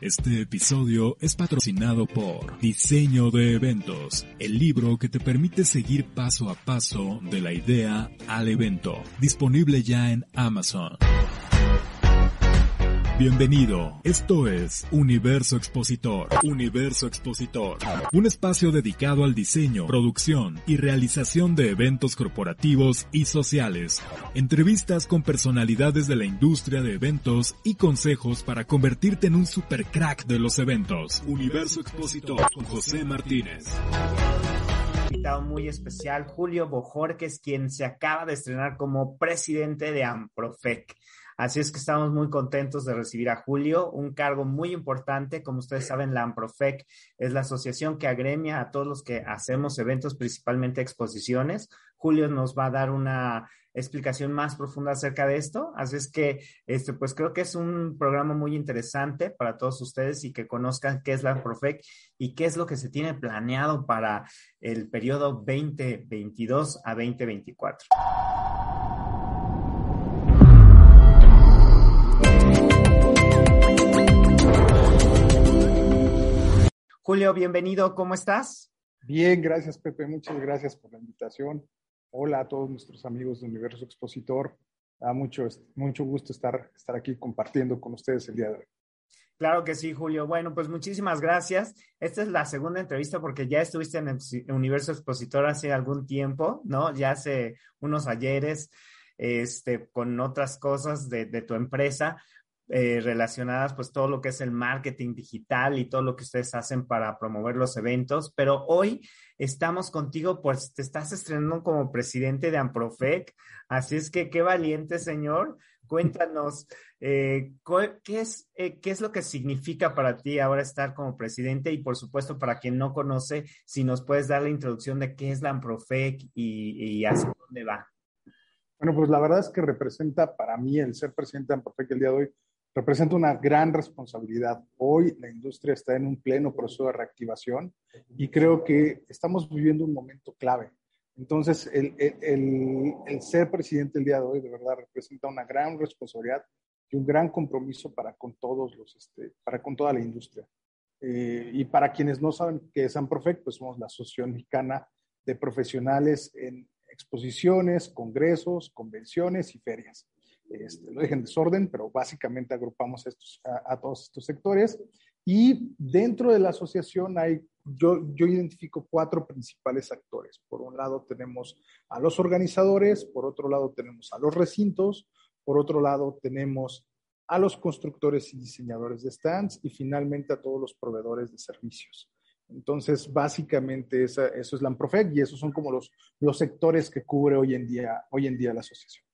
Este episodio es patrocinado por Diseño de Eventos, el libro que te permite seguir paso a paso de la idea al evento, disponible ya en Amazon. Bienvenido, esto es Universo Expositor. Universo Expositor, un espacio dedicado al diseño, producción y realización de eventos corporativos y sociales. Entrevistas con personalidades de la industria de eventos y consejos para convertirte en un super crack de los eventos. Universo Expositor con José Martínez invitado muy especial, Julio Bojorques, quien se acaba de estrenar como presidente de Amprofec. Así es que estamos muy contentos de recibir a Julio, un cargo muy importante. Como ustedes saben, la AMPROFEC es la asociación que agremia a todos los que hacemos eventos, principalmente exposiciones. Julio nos va a dar una explicación más profunda acerca de esto. Así es que, este, pues creo que es un programa muy interesante para todos ustedes y que conozcan qué es la AMPROFEC y qué es lo que se tiene planeado para el periodo 2022 a 2024. Julio, bienvenido, ¿cómo estás? Bien, gracias Pepe, muchas gracias por la invitación. Hola a todos nuestros amigos de Universo Expositor. Da mucho, mucho gusto estar, estar aquí compartiendo con ustedes el día de hoy. Claro que sí, Julio. Bueno, pues muchísimas gracias. Esta es la segunda entrevista porque ya estuviste en el Universo Expositor hace algún tiempo, ¿no? Ya hace unos ayeres, este, con otras cosas de, de tu empresa. Eh, relacionadas, pues todo lo que es el marketing digital y todo lo que ustedes hacen para promover los eventos. Pero hoy estamos contigo, pues te estás estrenando como presidente de Amprofec. Así es que qué valiente, señor. Cuéntanos, eh, ¿qué, es, eh, ¿qué es lo que significa para ti ahora estar como presidente? Y por supuesto, para quien no conoce, si nos puedes dar la introducción de qué es la Amprofec y, y hacia dónde va. Bueno, pues la verdad es que representa para mí el ser presidente de Amprofec el día de hoy representa una gran responsabilidad. Hoy la industria está en un pleno proceso de reactivación y creo que estamos viviendo un momento clave. Entonces, el, ser presidente el día de hoy de verdad representa una gran responsabilidad y un gran compromiso para con todos los, este, para con toda la industria. Eh, y para quienes no saben qué es Amprofec, pues somos la Asociación Mexicana de Profesionales en Exposiciones, Congresos, Convenciones y Ferias. Este, lo dejen desorden, pero básicamente agrupamos estos, a, todos estos sectores. Y dentro de la asociación hay, yo, yo identifico cuatro principales actores. Por un lado tenemos a los organizadores, por otro lado tenemos a los recintos, por otro lado tenemos a los constructores y diseñadores de stands y finalmente a todos los proveedores de servicios. Entonces, básicamente esa, eso es la Amprofec y esos son como los, los sectores que cubre hoy en día, hoy en día la asociación.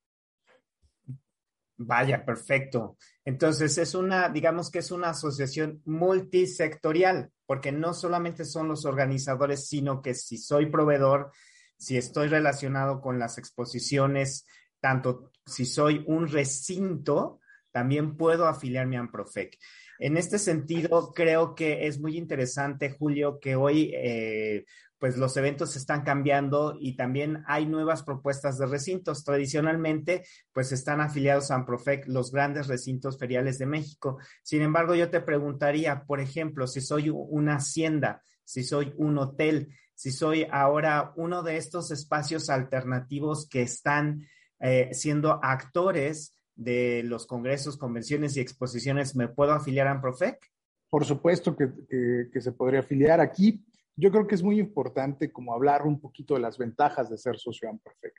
Vaya, perfecto. Entonces es una, digamos que es una asociación multisectorial, porque no solamente son los organizadores, sino que si soy proveedor, si estoy relacionado con las exposiciones, tanto si soy un recinto, también puedo afiliarme a Amprofec. En este sentido, creo que es muy interesante, Julio, que hoy eh, pues los eventos están cambiando y también hay nuevas propuestas de recintos. Tradicionalmente, pues están afiliados a Amprofec los grandes recintos feriales de México. Sin embargo, yo te preguntaría, por ejemplo, si soy una hacienda, si soy un hotel, si soy ahora uno de estos espacios alternativos que están eh, siendo actores de los congresos, convenciones y exposiciones, ¿me puedo afiliar a Amprofec? Por supuesto que, que se podría afiliar aquí yo creo que es muy importante como hablar un poquito de las ventajas de ser socio Amprofec.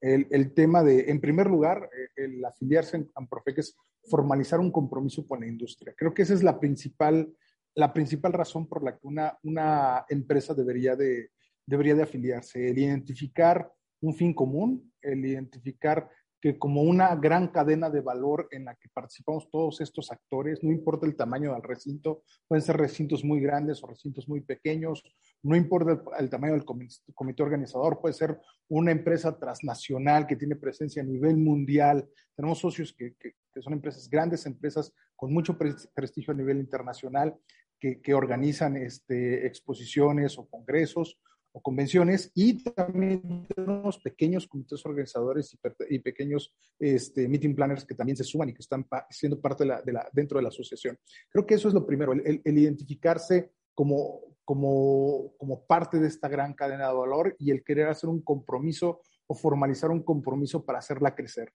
El, el tema de, en primer lugar, eh, el afiliarse en Amprofec es formalizar un compromiso con la industria. Creo que esa es la principal, la principal razón por la que una, una empresa debería de, debería de afiliarse, el identificar un fin común, el identificar que como una gran cadena de valor en la que participamos todos estos actores, no importa el tamaño del recinto, pueden ser recintos muy grandes o recintos muy pequeños, no importa el, tamaño del comité, organizador, puede ser una empresa transnacional que tiene presencia a nivel mundial. Tenemos socios que, son empresas, grandes empresas con mucho prestigio a nivel internacional, que, que organizan este, exposiciones o congresos o convenciones y también tenemos pequeños comités organizadores y, pequeños este, meeting planners que también se suman y que están siendo parte de la, dentro de la asociación. Creo que eso es lo primero, el, identificarse como, como, como parte de esta gran cadena de valor y el querer hacer un compromiso o formalizar un compromiso para hacerla crecer.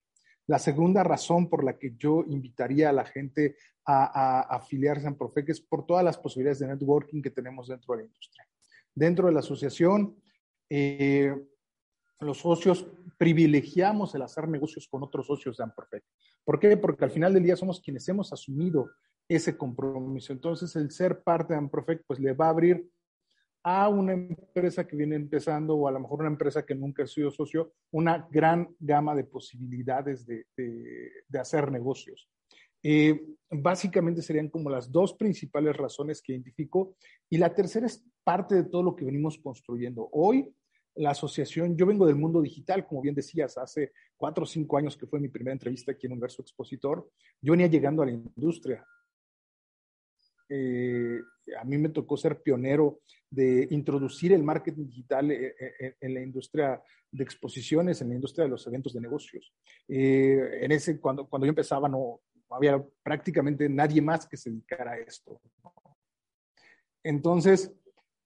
La segunda razón por la que yo invitaría a la gente a, a afiliarse a Profec es por todas las posibilidades de networking que tenemos dentro de la industria. Dentro de la asociación, eh, los socios privilegiamos el hacer negocios con otros socios de Amperfect. ¿Por qué? Porque al final del día somos quienes hemos asumido ese compromiso. Entonces, el ser parte de Amperfect, pues le va a abrir a una empresa que viene empezando o a lo mejor una empresa que nunca ha sido socio, una gran gama de posibilidades de, de hacer negocios. Eh, básicamente serían como las dos principales razones que identifico. Y la tercera es parte de todo lo que venimos construyendo. Hoy, la asociación, yo vengo del mundo digital, como bien decías, hace cuatro o cinco años que fue mi primera entrevista aquí en Universo Expositor, yo venía llegando a la industria. Eh, a mí me tocó ser pionero de introducir el marketing digital eh, en, la industria de exposiciones, en la industria de los eventos de negocios. en ese, cuando, cuando yo empezaba, no, había prácticamente nadie más que se dedicara a esto. Entonces,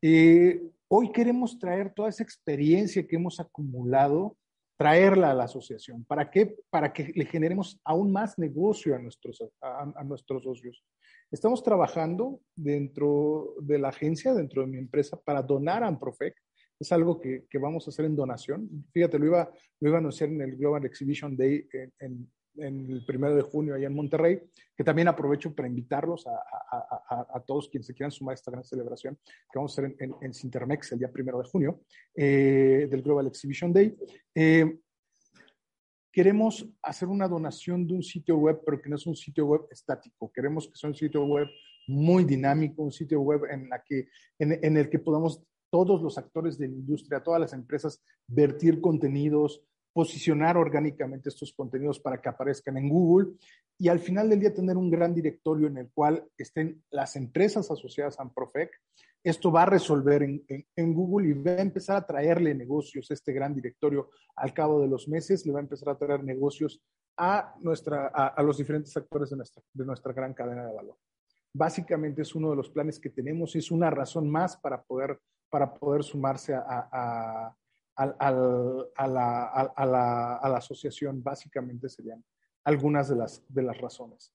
eh, hoy queremos traer toda esa experiencia que hemos acumulado, traerla a la asociación. ¿Para qué? Para que le generemos aún más negocio a nuestros, a, nuestros socios. Estamos trabajando dentro de la agencia, dentro de mi empresa, para donar a Amprofec. Es algo que, vamos a hacer en donación. Fíjate, lo iba, lo iba a anunciar en el Global Exhibition Day en, en el primero de junio allá en Monterrey, que también aprovecho para invitarlos a, a, todos quienes se quieran sumar a esta gran celebración que vamos a hacer en, en, Cintermex el día primero de junio eh, del Global Exhibition Day. Eh, queremos hacer una donación de un sitio web, pero que no es un sitio web estático. Queremos que sea un sitio web muy dinámico, un sitio web en, la que, en, en el que podamos todos los actores de la industria, todas las empresas, vertir contenidos, posicionar orgánicamente estos contenidos para que aparezcan en Google y al final del día tener un gran directorio en el cual estén las empresas asociadas a Profec. Esto va a resolver en, Google y va a empezar a traerle negocios, este gran directorio al cabo de los meses, le va a empezar a traer negocios a, nuestra, a, los diferentes actores de nuestra, de nuestra gran cadena de valor. Básicamente es uno de los planes que tenemos y es una razón más para poder, para poder sumarse a a, la, asociación, básicamente serían algunas de las, de las razones.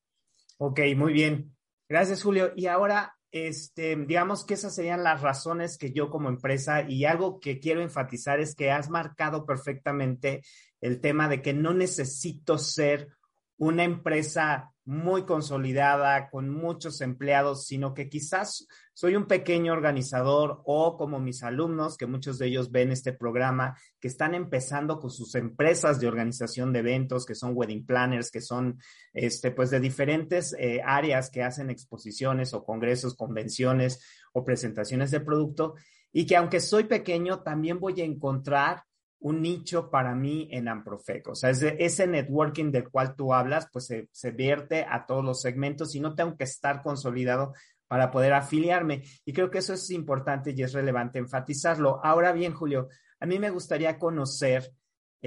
Ok, muy bien. Gracias, Julio. Y ahora, este, digamos que esas serían las razones que yo como empresa y algo que quiero enfatizar es que has marcado perfectamente el tema de que no necesito ser una empresa muy consolidada, con muchos empleados, sino que quizás soy un pequeño organizador o como mis alumnos, que muchos de ellos ven este programa, que están empezando con sus empresas de organización de eventos, que son wedding planners, que son, este, pues, de diferentes eh, áreas que hacen exposiciones o congresos, convenciones o presentaciones de producto, y que aunque soy pequeño, también voy a encontrar un nicho para mí en Amprofec. O sea, ese, networking del cual tú hablas, pues se, se, vierte a todos los segmentos y no tengo que estar consolidado para poder afiliarme. Y creo que eso es importante y es relevante enfatizarlo. Ahora bien, Julio, a mí me gustaría conocer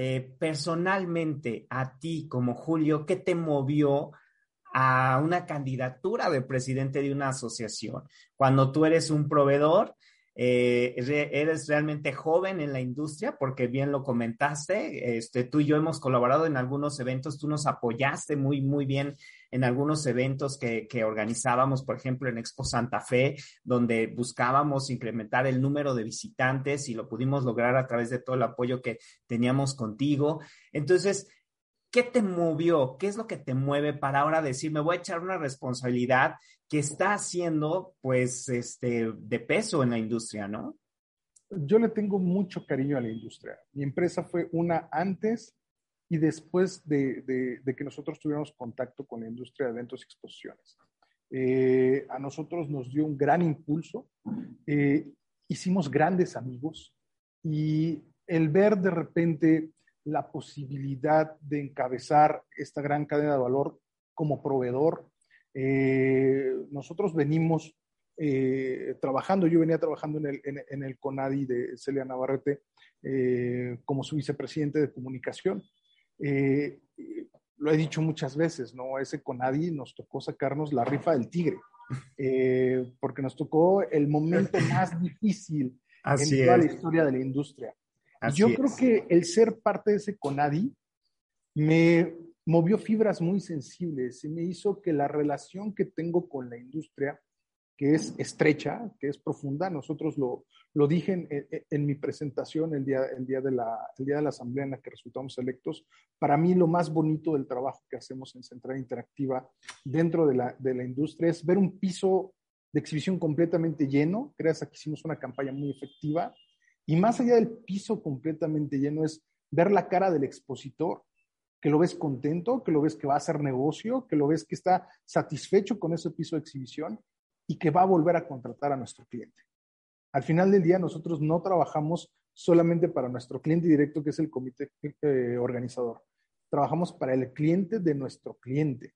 eh, personalmente a ti como Julio, ¿qué te movió a una candidatura de presidente de una asociación? Cuando tú eres un proveedor eh, eres realmente joven en la industria, porque bien lo comentaste, este, tú y yo hemos colaborado en algunos eventos, tú nos apoyaste muy, muy bien en algunos eventos que, que organizábamos, por ejemplo, en Expo Santa Fe, donde buscábamos incrementar el número de visitantes y lo pudimos lograr a través de todo el apoyo que teníamos contigo. Entonces, ¿qué te movió? ¿Qué es lo que te mueve para ahora decir, me voy a echar una responsabilidad que está haciendo, pues, este, de peso en la industria, ¿no? Yo le tengo mucho cariño a la industria. Mi empresa fue una antes y después de, que nosotros tuviéramos contacto con la industria de eventos y exposiciones. Eh, a nosotros nos dio un gran impulso, eh, hicimos grandes amigos y el ver de repente la posibilidad de encabezar esta gran cadena de valor como proveedor, eh, nosotros venimos trabajando, yo venía trabajando en el, en el CONADI de Celia Navarrete como su vicepresidente de comunicación eh, lo he dicho muchas veces, ¿no? Ese Conadi nos tocó sacarnos la rifa del tigre, eh, porque nos tocó el momento más difícil en toda la historia de la industria. Yo creo que el ser parte de ese Conadi me movió fibras muy sensibles y me hizo que la relación que tengo con la industria que es estrecha, que es profunda. Nosotros lo, lo dije en, mi presentación el día, el, día de la, día de la asamblea en la que resultamos electos. Para mí lo más bonito del trabajo que hacemos en Central Interactiva dentro de la, de la industria es ver un piso de exhibición completamente lleno. Creas que hicimos una campaña muy efectiva. Y más allá del piso completamente lleno es ver la cara del expositor, que lo ves contento, que lo ves que va a hacer negocio, que lo ves que está satisfecho con ese piso de exhibición y que va a volver a contratar a nuestro cliente. Al final del día, nosotros no trabajamos solamente para nuestro cliente directo, que es el comité eh, organizador. Trabajamos para el cliente de nuestro cliente,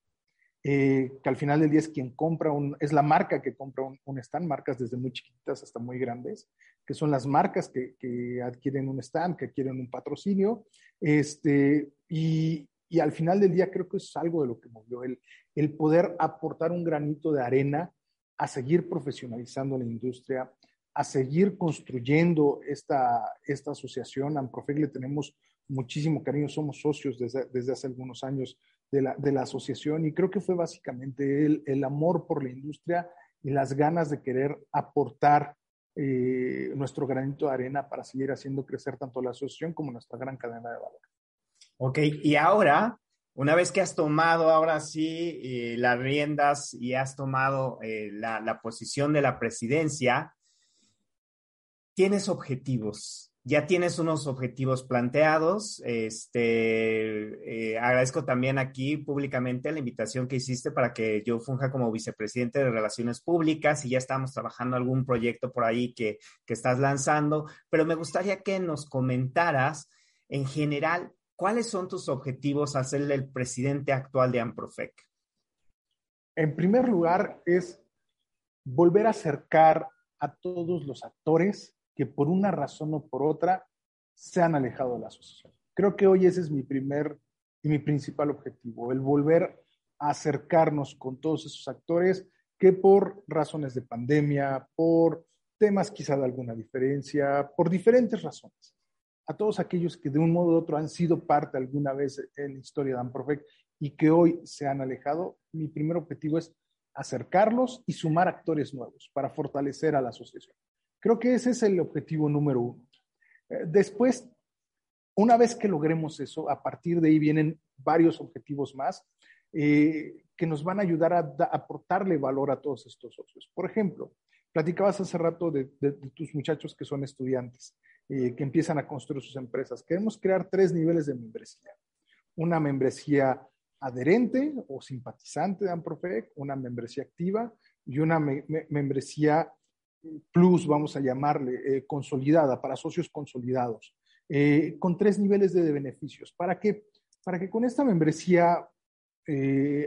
eh, que al final del día es quien compra un, es la marca que compra un, stand, marcas desde muy chiquitas hasta muy grandes, que son las marcas que, que adquieren un stand, que adquieren un patrocinio, este, y, y, al final del día creo que es algo de lo que movió el, el poder aportar un granito de arena a seguir profesionalizando la industria, a seguir construyendo esta, esta asociación. Amprofec le tenemos muchísimo cariño, somos socios desde, desde hace algunos años de la, de la, asociación y creo que fue básicamente el, el, amor por la industria y las ganas de querer aportar eh, nuestro granito de arena para seguir haciendo crecer tanto la asociación como nuestra gran cadena de valor. Ok, y ahora una vez que has tomado ahora sí eh, las riendas y has tomado eh, la, posición de la presidencia, tienes objetivos, ya tienes unos objetivos planteados. Este, eh, agradezco también aquí públicamente la invitación que hiciste para que yo funja como vicepresidente de Relaciones Públicas y ya estamos trabajando algún proyecto por ahí que, que estás lanzando, pero me gustaría que nos comentaras en general ¿Cuáles son tus objetivos al ser el presidente actual de Amprofec? En primer lugar, es volver a acercar a todos los actores que por una razón o por otra se han alejado de la asociación. Creo que hoy ese es mi primer y mi principal objetivo, el volver a acercarnos con todos esos actores que por razones de pandemia, por temas quizá de alguna diferencia, por diferentes razones, a todos aquellos que de un modo u otro han sido parte alguna vez en la historia de Amprofec y que hoy se han alejado, mi primer objetivo es acercarlos y sumar actores nuevos para fortalecer a la asociación. Creo que ese es el objetivo número uno. Eh, después, una vez que logremos eso, a partir de ahí vienen varios objetivos más eh, que nos van a ayudar a, aportarle valor a todos estos socios. Por ejemplo, platicabas hace rato de tus muchachos que son estudiantes. Eh, que empiezan a construir sus empresas. Queremos crear tres niveles de membresía. Una membresía adherente o simpatizante de Amprofec, una membresía activa y una membresía plus, vamos a llamarle, eh, consolidada, para socios consolidados, eh, con tres niveles de beneficios. ¿Para qué? Para que con esta membresía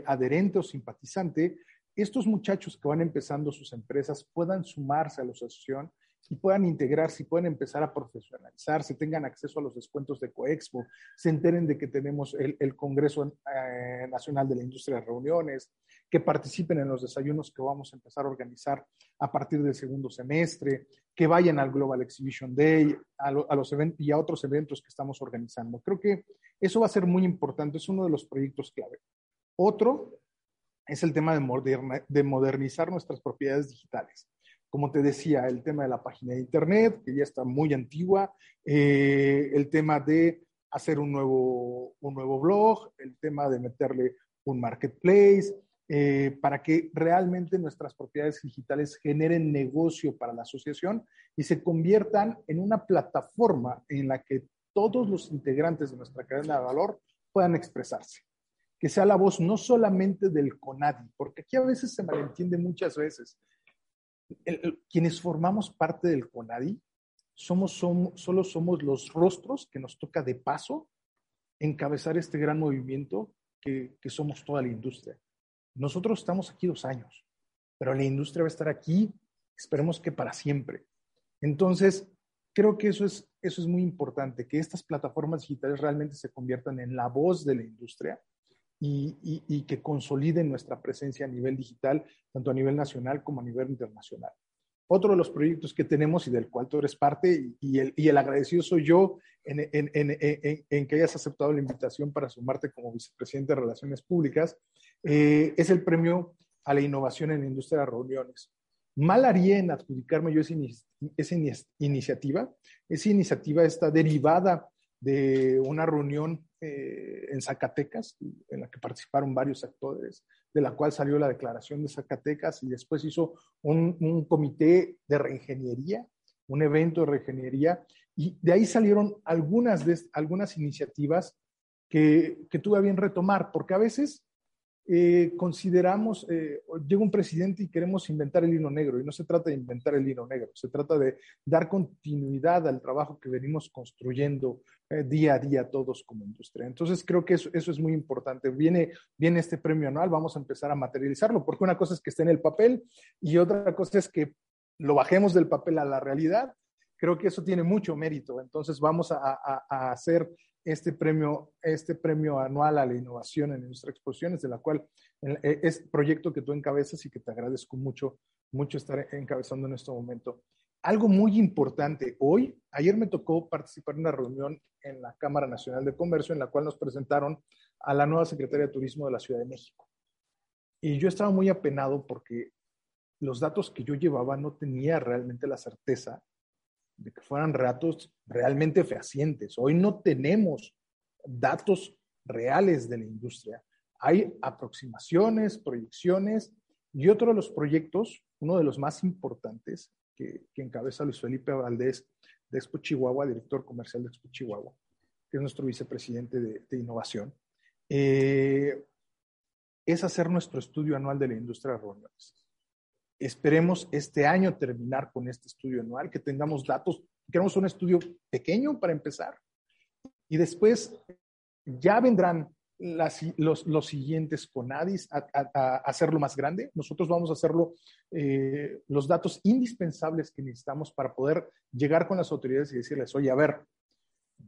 adherente o simpatizante, estos muchachos que van empezando sus empresas puedan sumarse a la asociación y puedan integrarse y puedan empezar a profesionalizarse, tengan acceso a los descuentos de Coexpo, se enteren de que tenemos el, Congreso eh, Nacional de la Industria de Reuniones, que participen en los desayunos que vamos a empezar a organizar a partir del segundo semestre, que vayan al Global Exhibition Day, a, a los eventos y a otros eventos que estamos organizando. Creo que eso va a ser muy importante, es uno de los proyectos clave. Otro es el tema de, de modernizar nuestras propiedades digitales como te decía, el tema de la página de Internet, que ya está muy antigua, eh, el tema de hacer un nuevo, un nuevo blog, el tema de meterle un marketplace, eh, para que realmente nuestras propiedades digitales generen negocio para la asociación y se conviertan en una plataforma en la que todos los integrantes de nuestra cadena de valor puedan expresarse, que sea la voz no solamente del CONADI, porque aquí a veces se malentiende muchas veces. quienes formamos parte del CONADI somos, solo somos los rostros que nos toca de paso encabezar este gran movimiento que somos toda la industria. Nosotros estamos aquí dos años, pero la industria va a estar aquí, esperemos que para siempre. Entonces, creo que eso es, eso es muy importante, que estas plataformas digitales realmente se conviertan en la voz de la industria y, y, que consoliden nuestra presencia a nivel digital, tanto a nivel nacional como a nivel internacional. Otro de los proyectos que tenemos y del cual tú eres parte y el, y el agradecido soy yo en, en, en, en, que hayas aceptado la invitación para sumarte como vicepresidente de Relaciones Públicas, eh, es el premio a la innovación en la industria de reuniones. Mal haría en adjudicarme yo esa, esa iniciativa. Esa iniciativa está derivada de una reunión eh, en Zacatecas, en la que participaron varios actores, de la cual salió la declaración de Zacatecas y después hizo un, comité de reingeniería, un evento de reingeniería, y de ahí salieron algunas, algunas iniciativas que, que tuve a bien retomar, porque a veces eh, consideramos, eh, llega un presidente y queremos inventar el hilo negro, y no se trata de inventar el hilo negro, se trata de dar continuidad al trabajo que venimos construyendo eh, día a día todos como industria. Entonces creo que eso, eso es muy importante. Viene, viene este premio anual, vamos a empezar a materializarlo, porque una cosa es que esté en el papel y otra cosa es que lo bajemos del papel a la realidad. Creo que eso tiene mucho mérito. Entonces vamos a, a, a hacer este premio, este premio anual a la innovación en nuestras exposiciones, de la cual eh, es proyecto que tú encabezas y que te agradezco mucho, mucho estar encabezando en este momento. Algo muy importante, hoy, ayer me tocó participar en una reunión en la Cámara Nacional de Comercio en la cual nos presentaron a la nueva secretaria de Turismo de la Ciudad de México. Y yo estaba muy apenado porque los datos que yo llevaba no tenía realmente la certeza de que fueran datos realmente fehacientes. Hoy no tenemos datos reales de la industria. Hay aproximaciones, proyecciones y otro de los proyectos, uno de los más importantes que, encabeza Luis Felipe Valdés de Expo Chihuahua, director comercial de Expo Chihuahua, que es nuestro vicepresidente de, innovación, eh, es hacer nuestro estudio anual de la industria de reuniones. Esperemos este año terminar con este estudio anual, que tengamos datos. Queremos un estudio pequeño para empezar y después ya vendrán los, siguientes CONADIS a, a, hacerlo más grande. Nosotros vamos a hacerlo, eh, los datos indispensables que necesitamos para poder llegar con las autoridades y decirles, oye, a ver,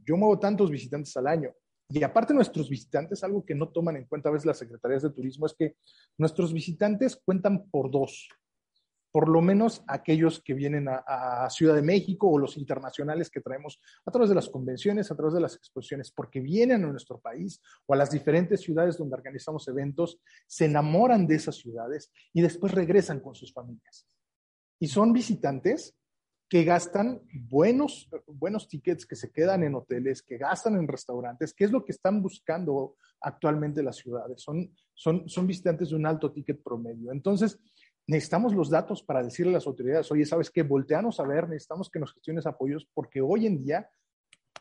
yo muevo tantos visitantes al año, y aparte nuestros visitantes, algo que no toman en cuenta a veces las secretarías de turismo es que nuestros visitantes cuentan por dos por lo menos aquellos que vienen a, Ciudad de México o los internacionales que traemos a través de las convenciones, a través de las exposiciones, porque vienen a nuestro país o a las diferentes ciudades donde organizamos eventos, se enamoran de esas ciudades y después regresan con sus familias. Y son visitantes que gastan buenos, buenos tickets, que se quedan en hoteles, que gastan en restaurantes, que es lo que están buscando actualmente las ciudades. Son, son, son visitantes de un alto ticket promedio. Entonces, necesitamos los datos para decirle a las autoridades, oye, ¿sabes qué? Volteanos a ver, necesitamos que nos gestiones apoyos, porque hoy en día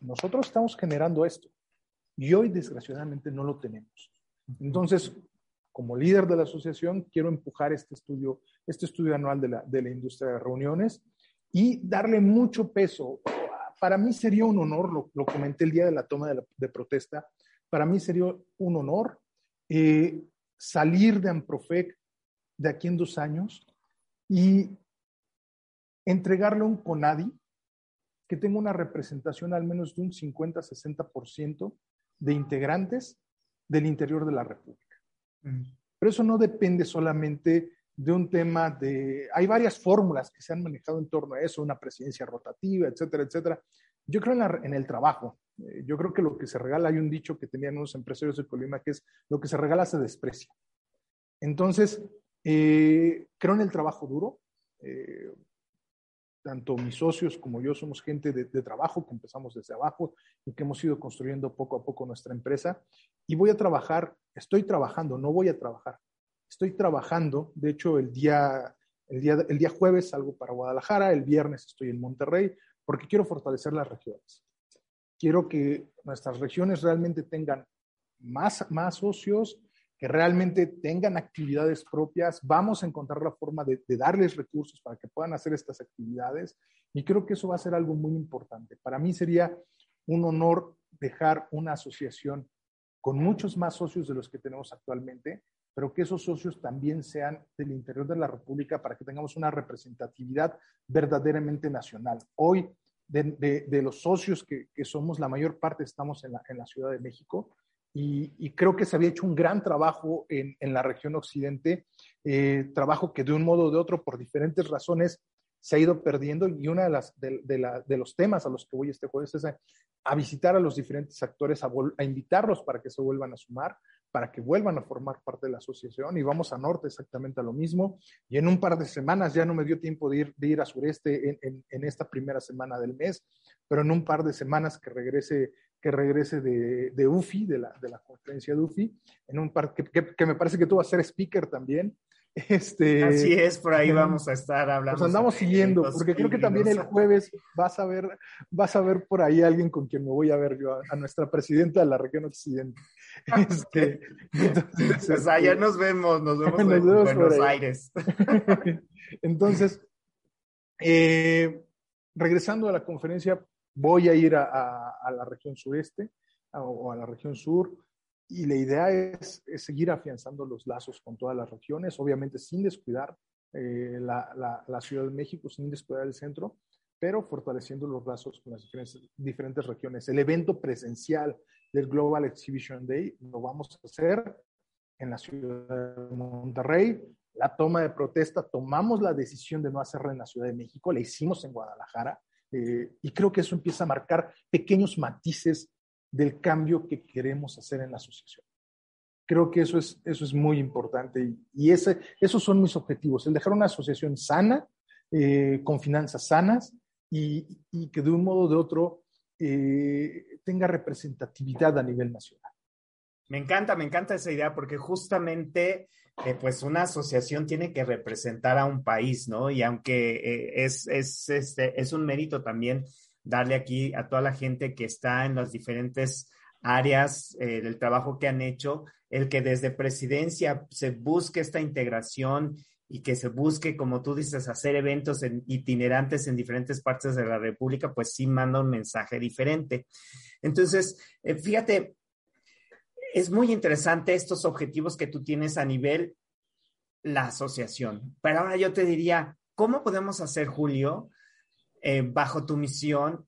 nosotros estamos generando esto y hoy desgraciadamente no lo tenemos. Entonces, como líder de la asociación, quiero empujar este estudio, este estudio anual de la, de la industria de reuniones y darle mucho peso. Para mí sería un honor, lo, lo comenté el día de la toma de, de protesta, para mí sería un honor eh, salir de Amprofec de aquí en dos años y entregarle un CONADI que tenga una representación al menos de un 50-60% de integrantes del interior de la República. Mm. Pero eso no depende solamente de un tema de... Hay varias fórmulas que se han manejado en torno a eso, una presidencia rotativa, etcétera, etcétera. Yo creo en, en el trabajo. Eh, yo creo que lo que se regala, hay un dicho que tenían unos empresarios de Colima que es, lo que se regala se desprecia. Entonces, eh, creo en el trabajo duro. Eh, tanto mis socios como yo somos gente de, trabajo que empezamos desde abajo y que hemos ido construyendo poco a poco nuestra empresa. Y voy a trabajar, estoy trabajando, no voy a trabajar. Estoy trabajando, de hecho, el día, el día, el día jueves salgo para Guadalajara, el viernes estoy en Monterrey, porque quiero fortalecer las regiones. Quiero que nuestras regiones realmente tengan más, más socios, que realmente tengan actividades propias, vamos a encontrar la forma de, darles recursos para que puedan hacer estas actividades y creo que eso va a ser algo muy importante. Para mí sería un honor dejar una asociación con muchos más socios de los que tenemos actualmente, pero que esos socios también sean del interior de la República para que tengamos una representatividad verdaderamente nacional. Hoy, de, los socios que, somos, la mayor parte estamos en la, en la Ciudad de México, y, creo que se había hecho un gran trabajo en, la región occidente, eh, trabajo que de un modo o de otro, por diferentes razones, se ha ido perdiendo y uno de, las, de, los temas a los que voy este jueves es a, visitar a los diferentes actores, a, a, invitarlos para que se vuelvan a sumar, para que vuelvan a formar parte de la asociación y vamos a norte exactamente a lo mismo. Y en un par de semanas, ya no me dio tiempo de ir, de ir a sureste en, en esta primera semana del mes, pero en un par de semanas que regrese que regrese de, de UFI, de la, de la conferencia de UFI, en un par, que, que, me parece que tú vas a ser speaker también. Este, Así es, por ahí vamos a estar hablando. Nos andamos siguiendo, porque creo que también el jueves vas a ver, vas a ver por ahí alguien con quien me voy a ver yo, a, nuestra presidenta de la región occidente. Este, entonces, o sea, ya nos vemos, nos vemos, en Buenos Aires. entonces, eh, regresando a la conferencia, voy a ir a, la región sureste o a la región sur y la idea es, seguir afianzando los lazos con todas las regiones, obviamente sin descuidar eh, la, Ciudad de México, sin descuidar el centro, pero fortaleciendo los lazos con las diferentes, diferentes regiones. El evento presencial del Global Exhibition Day lo vamos a hacer en la ciudad de Monterrey. La toma de protesta, tomamos la decisión de no hacerla en la Ciudad de México, la hicimos en Guadalajara eh, y creo que eso empieza a marcar pequeños matices del cambio que queremos hacer en la asociación. Creo que eso es, eso es muy importante y, ese, esos son mis objetivos, el dejar una asociación sana, eh, con finanzas sanas y, que de un modo o de otro eh, tenga representatividad a nivel nacional. Me encanta, me encanta esa idea porque justamente pues una asociación tiene que representar a un país, ¿no? Y aunque eh, es, es, este, es un mérito también darle aquí a toda la gente que está en las diferentes áreas eh, del trabajo que han hecho, el que desde presidencia se busque esta integración y que se busque, como tú dices, hacer eventos itinerantes en diferentes partes de la República, pues sí manda un mensaje diferente. Entonces, eh, fíjate, es muy interesante estos objetivos que tú tienes a nivel la asociación. Pero ahora yo te diría, ¿cómo podemos hacer, Julio, eh, bajo tu misión,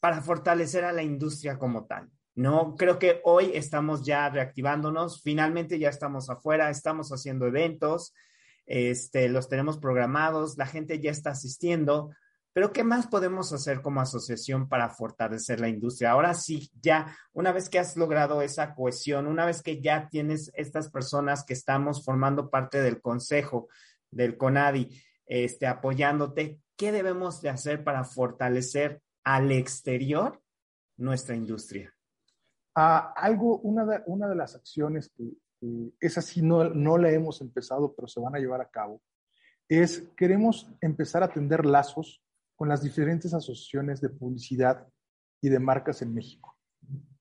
para fortalecer a la industria como tal? No, creo que hoy estamos ya reactivándonos, finalmente ya estamos afuera, estamos haciendo eventos, este, los tenemos programados, la gente ya está asistiendo, pero ¿qué más podemos hacer como asociación para fortalecer la industria? Ahora sí, ya, una vez que has logrado esa cohesión, una vez que ya tienes estas personas que estamos formando parte del consejo del CONADI, este, apoyándote, ¿qué debemos de hacer para fortalecer al exterior nuestra industria? Ah, algo, una de, una de las acciones que, es así, no, no la hemos empezado, pero se van a llevar a cabo, es queremos empezar a tender lazos con las diferentes asociaciones de publicidad y de marcas en México.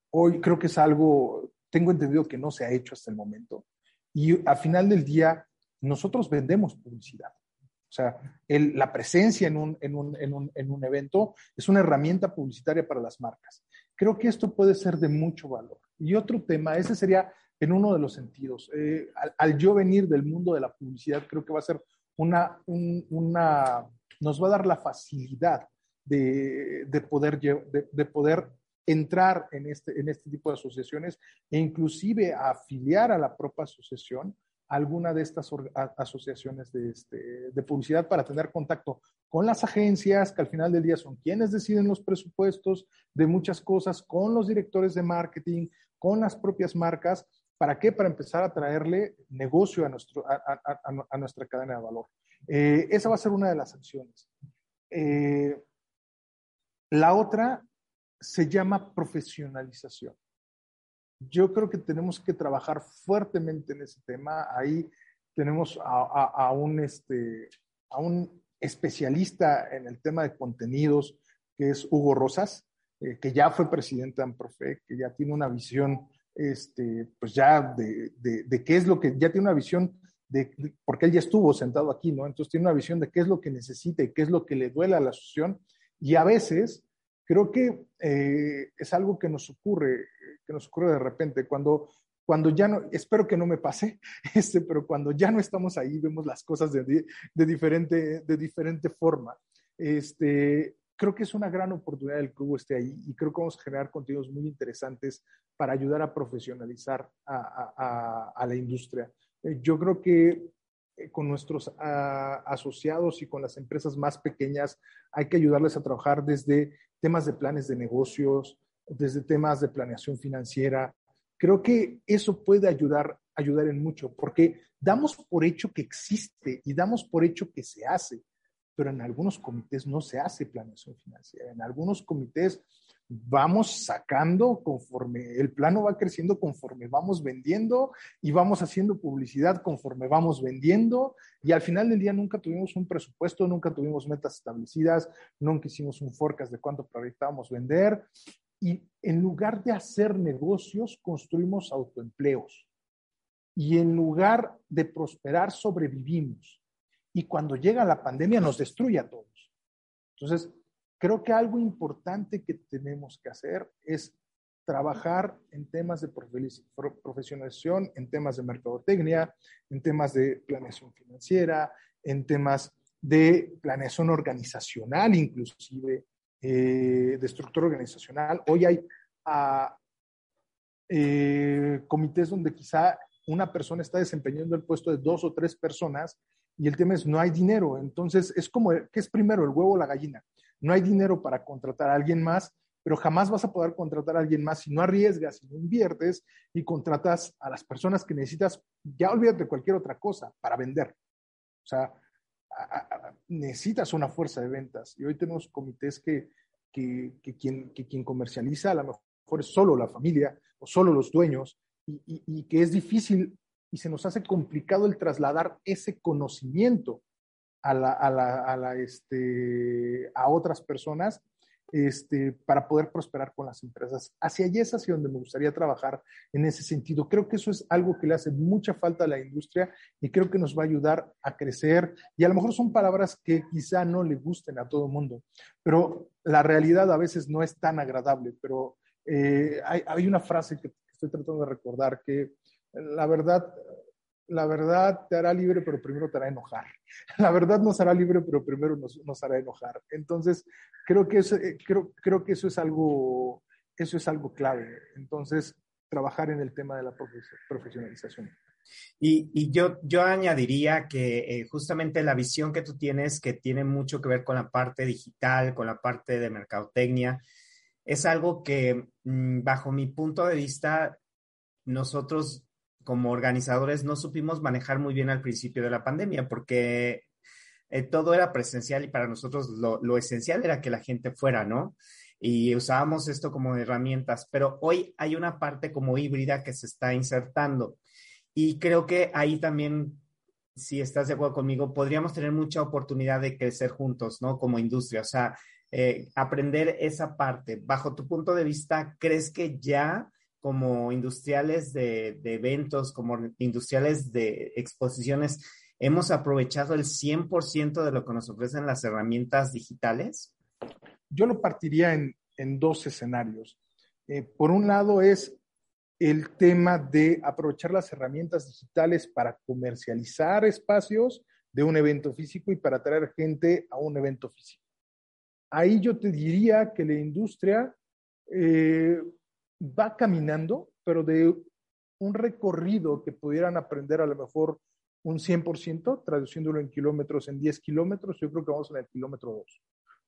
Hoy creo que es algo, tengo entendido que no se ha hecho hasta el momento. Y al final del día, nosotros vendemos publicidad. O sea, la presencia en un, en, un, en, un, en un, evento es una herramienta publicitaria para las marcas. Creo que esto puede ser de mucho valor. Y otro tema, ese sería en uno de los sentidos. Eh, al, al, yo venir del mundo de la publicidad, creo que va a ser una, un, una nos va a dar la facilidad de, poder, de, poder entrar en este, en este tipo de asociaciones e inclusive afiliar a la propia asociación alguna de estas asociaciones de, este, de publicidad para tener contacto con las agencias, que al final del día son quienes deciden los presupuestos de muchas cosas, con los directores de marketing, con las propias marcas. ¿Para qué? Para empezar a traerle negocio a, nuestro, a nuestra cadena de valor. Eh, esa va a ser una de las acciones. Eh, la otra se llama profesionalización. Yo creo que tenemos que trabajar fuertemente en ese tema. Ahí tenemos a, un, este, a un especialista en el tema de contenidos, que es Hugo Rosas, eh, que ya fue presidente de Amprofec, que ya tiene una visión este, pues ya de, de, qué es lo que, ya tiene una visión de, porque él ya estuvo sentado aquí, ¿no? Entonces tiene una visión de qué es lo que necesita y qué es lo que le duele a la asociación. Y a veces creo que eh, es algo que nos ocurre, que nos ocurre de repente, cuando, cuando ya no, espero que no me pase, este, pero cuando ya no estamos ahí, vemos las cosas de, de, diferente, de diferente forma. Este, creo que es una gran oportunidad el que Hugo esté ahí y creo que vamos a generar contenidos muy interesantes para ayudar a profesionalizar a, a, la industria. Eh, yo creo que eh, con nuestros asociados y con las empresas más pequeñas hay que ayudarles a trabajar desde temas de planes de negocios, desde temas de planeación financiera. Creo que eso puede ayudar, ayudar en mucho, porque damos por hecho que existe y damos por hecho que se hace, pero en algunos comités no se hace planeación financiera. En algunos comités vamos sacando conforme el plano va creciendo, conforme vamos vendiendo y vamos haciendo publicidad conforme vamos vendiendo. Y al final del día nunca tuvimos un presupuesto, nunca tuvimos metas establecidas, nunca hicimos un forecast de cuánto proyectábamos vender. Y en lugar de hacer negocios construimos autoempleos. Y en lugar de prosperar sobrevivimos. Y cuando llega la pandemia nos destruye a todos. Entonces, creo que algo importante que tenemos que hacer es trabajar en temas de profesionalización, en temas de mercadotecnia, en temas de planeación financiera, en temas de planeación organizacional, inclusive eh, de estructura organizacional. Hoy hay ah, eh, comités donde quizá una persona está desempeñando el puesto de dos o tres personas y el tema es no hay dinero. Entonces, es como, ¿qué es primero, el huevo o la gallina? No hay dinero para contratar a alguien más, pero jamás vas a poder contratar a alguien más si no arriesgas, si no inviertes y contratas a las personas que necesitas, ya olvídate de cualquier otra cosa, para vender. O sea, necesitas una fuerza de ventas. Y hoy tenemos comités que, que, quien, que quien comercializa a lo mejor es solo la familia o solo los dueños y, y que es difícil y se nos hace complicado el trasladar ese conocimiento a, a, a, este, a otras personas este, para poder prosperar con las empresas. Hacia allí es hacia donde me gustaría trabajar en ese sentido. Creo que eso es algo que le hace mucha falta a la industria y creo que nos va a ayudar a crecer. Y a lo mejor son palabras que quizá no le gusten a todo el mundo, pero la realidad a veces no es tan agradable. Pero eh, hay, hay, una frase que estoy tratando de recordar que la verdad, la verdad te hará libre, pero primero te hará enojar. La verdad nos hará libre, pero primero nos, nos hará enojar. Entonces, creo que, eso, eh, creo, creo que eso es algo, eso es algo clave. Entonces, trabajar en el tema de la profesionalización. Y, y yo, yo añadiría que eh, justamente la visión que tú tienes, que tiene mucho que ver con la parte digital, con la parte de mercadotecnia, es algo que, mm, bajo mi punto de vista, nosotros como organizadores no supimos manejar muy bien al principio de la pandemia porque eh, todo era presencial y para nosotros lo, esencial era que la gente fuera, ¿no? Y usábamos esto como herramientas, pero hoy hay una parte como híbrida que se está insertando y creo que ahí también, si estás de acuerdo conmigo, podríamos tener mucha oportunidad de crecer juntos, ¿no? Como industria, o sea, eh, aprender esa parte. Bajo tu punto de vista, ¿crees que ya como industriales de, eventos, como industriales de exposiciones, hemos aprovechado el 100% de lo que nos ofrecen las herramientas digitales? Yo lo partiría en, dos escenarios. Eh, por un lado es el tema de aprovechar las herramientas digitales para comercializar espacios de un evento físico y para traer gente a un evento físico. Ahí yo te diría que la industria eh, va caminando, pero de un recorrido que pudieran aprender a lo mejor un 100%, traduciéndolo en kilómetros, en 10 kilómetros, yo creo que vamos en el kilómetro 2.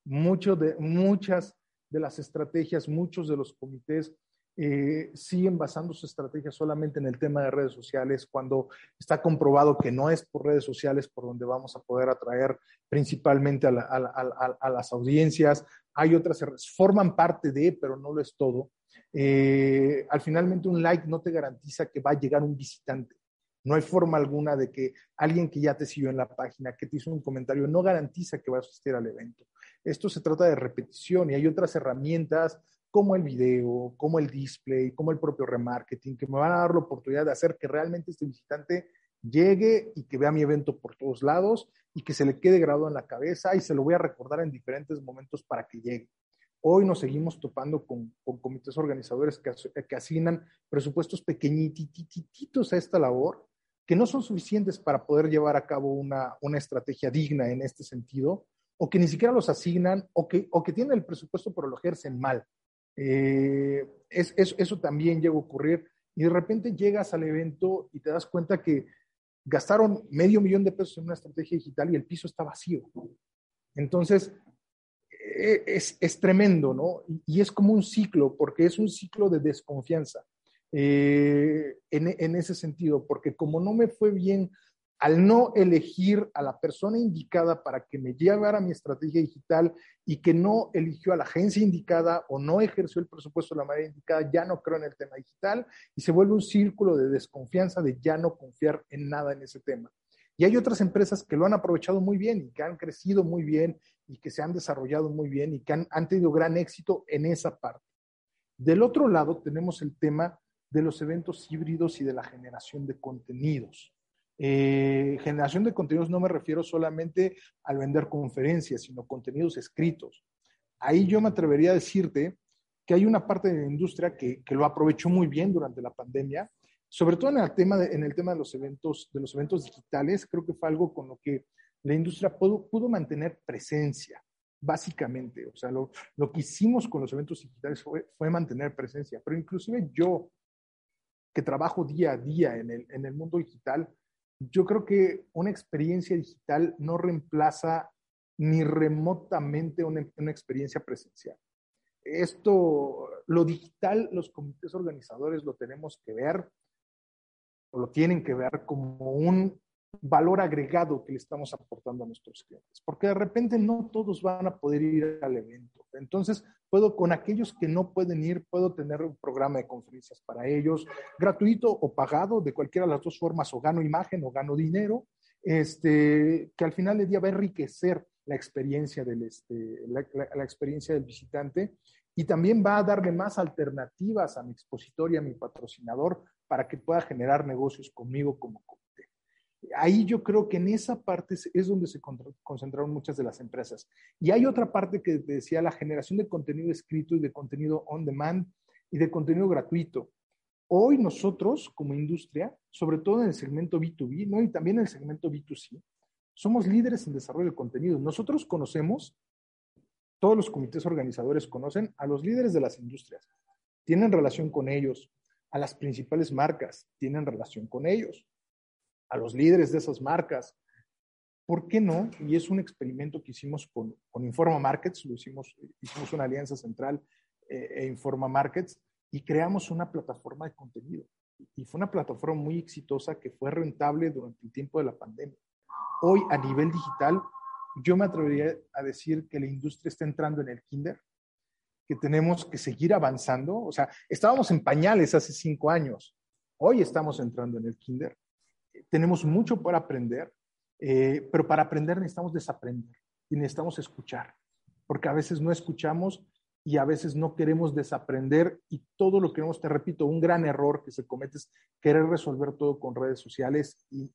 Mucho de, muchas de las estrategias, muchos de los comités eh, siguen basando su estrategia solamente en el tema de redes sociales, cuando está comprobado que no es por redes sociales por donde vamos a poder atraer principalmente a, las audiencias. Hay otras, forman parte de, pero no lo es todo. Eh, al finalmente un like no te garantiza que va a llegar un visitante. No hay forma alguna de que alguien que ya te siguió en la página, que te hizo un comentario, no garantiza que va a asistir al evento. Esto se trata de repetición y hay otras herramientas como el video, como el display, como el propio remarketing, que me van a dar la oportunidad de hacer que realmente este visitante llegue y que vea mi evento por todos lados y que se le quede grabado en la cabeza y se lo voy a recordar en diferentes momentos para que llegue. Hoy nos seguimos topando con, comités organizadores que, que, asignan presupuestos pequeñititos a esta labor, que no son suficientes para poder llevar a cabo una, una estrategia digna en este sentido, o que ni siquiera los asignan, o que, o que tienen el presupuesto pero lo ejercen mal. Eh, es, eso también llega a ocurrir y de repente llegas al evento y te das cuenta que gastaron medio millón de pesos en una estrategia digital y el piso está vacío. Entonces, es, es tremendo, ¿no? Y, es como un ciclo, porque es un ciclo de desconfianza eh, en, en ese sentido, porque como no me fue bien al no elegir a la persona indicada para que me llevara mi estrategia digital y que no eligió a la agencia indicada o no ejerció el presupuesto de la manera indicada, ya no creo en el tema digital y se vuelve un círculo de desconfianza de ya no confiar en nada en ese tema. Y hay otras empresas que lo han aprovechado muy bien y que han crecido muy bien y que se han desarrollado muy bien y que han, han tenido gran éxito en esa parte. Del otro lado tenemos el tema de los eventos híbridos y de la generación de contenidos. Eh, generación de contenidos no me refiero solamente al vender conferencias, sino contenidos escritos. Ahí yo me atrevería a decirte que hay una parte de la industria que, que lo aprovechó muy bien durante la pandemia, sobre todo en el tema de, en el tema de los eventos de los eventos digitales, creo que fue algo con lo que la industria pudo, pudo mantener presencia, básicamente. O sea, lo, lo, que hicimos con los eventos digitales fue, fue mantener presencia, pero inclusive yo, que trabajo día a día en el, en el mundo digital, yo creo que una experiencia digital no reemplaza ni remotamente una, experiencia presencial. Esto, lo digital, los comités organizadores lo tenemos que ver, lo tienen que ver como un valor agregado que le estamos aportando a nuestros clientes, porque de repente no todos van a poder ir al evento. Entonces, puedo con aquellos que no pueden ir, puedo tener un programa de conferencias para ellos, gratuito o pagado, de cualquiera de las dos formas, o gano imagen o gano dinero, este, que al final del día va a enriquecer la experiencia del, este, la, la experiencia del visitante y también va a darle más alternativas a mi expositor y a mi patrocinador para que pueda generar negocios conmigo como ahí yo creo que en esa parte es donde se concentraron muchas de las empresas. Y hay otra parte que decía la generación de contenido escrito y de contenido on demand y de contenido gratuito. Hoy nosotros como industria, sobre todo en el segmento B2B, ¿no? y también en el segmento B2C, somos líderes en desarrollo de contenido. Nosotros conocemos, todos los comités organizadores conocen a los líderes de las industrias, tienen relación con ellos, a las principales marcas, tienen relación con ellos a los líderes de esas marcas. ¿Por qué no? Y es un experimento que hicimos con, con Informa Markets, lo hicimos, hicimos una alianza central eh, e Informa Markets y creamos una plataforma de contenido. Y fue una plataforma muy exitosa que fue rentable durante el tiempo de la pandemia. Hoy, a nivel digital, yo me atrevería a decir que la industria está entrando en el kinder, que tenemos que seguir avanzando. O sea, estábamos en pañales hace cinco años. Hoy estamos entrando en el kinder tenemos mucho por aprender, eh, pero para aprender necesitamos desaprender y necesitamos escuchar, porque a veces no escuchamos y a veces no queremos desaprender y todo lo queremos, te repito, un gran error que se comete es querer resolver todo con redes sociales y,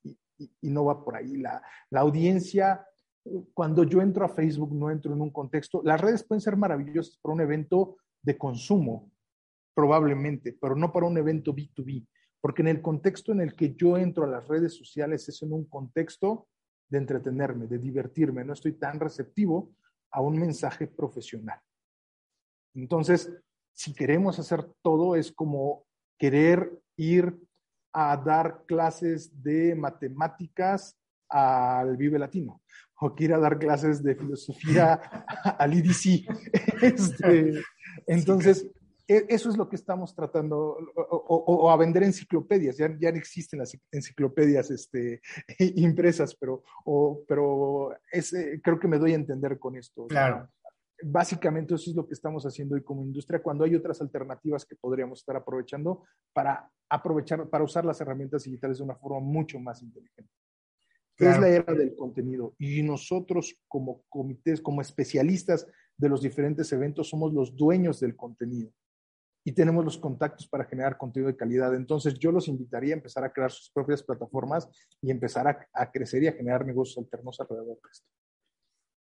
no va por ahí. La, la, audiencia, cuando yo entro a Facebook, no entro en un contexto, las redes pueden ser maravillosas para un evento de consumo, probablemente, pero no para un evento B2B porque en el contexto en el que yo entro a las redes sociales es en un contexto de entretenerme, de divertirme, no estoy tan receptivo a un mensaje profesional. Entonces, si queremos hacer todo, es como querer ir a dar clases de matemáticas al Vive Latino o quiere a dar clases de filosofía al IDC. Este, entonces, e, eso es lo que estamos tratando, o, a vender enciclopedias, ya, ya no existen las enciclopedias este, impresas, pero, pero eh, creo que me doy a entender con esto. Claro. Básicamente eso es lo que estamos haciendo hoy como industria, cuando hay otras alternativas que podríamos estar aprovechando para aprovechar, para usar las herramientas digitales de una forma mucho más inteligente. Es la era del contenido. Y nosotros como comités, como especialistas de los diferentes eventos, somos los dueños del contenido y tenemos los contactos para generar contenido de calidad. Entonces yo los invitaría a empezar a crear sus propias plataformas y empezar a, crecer y a generar negocios alternos alrededor de esto.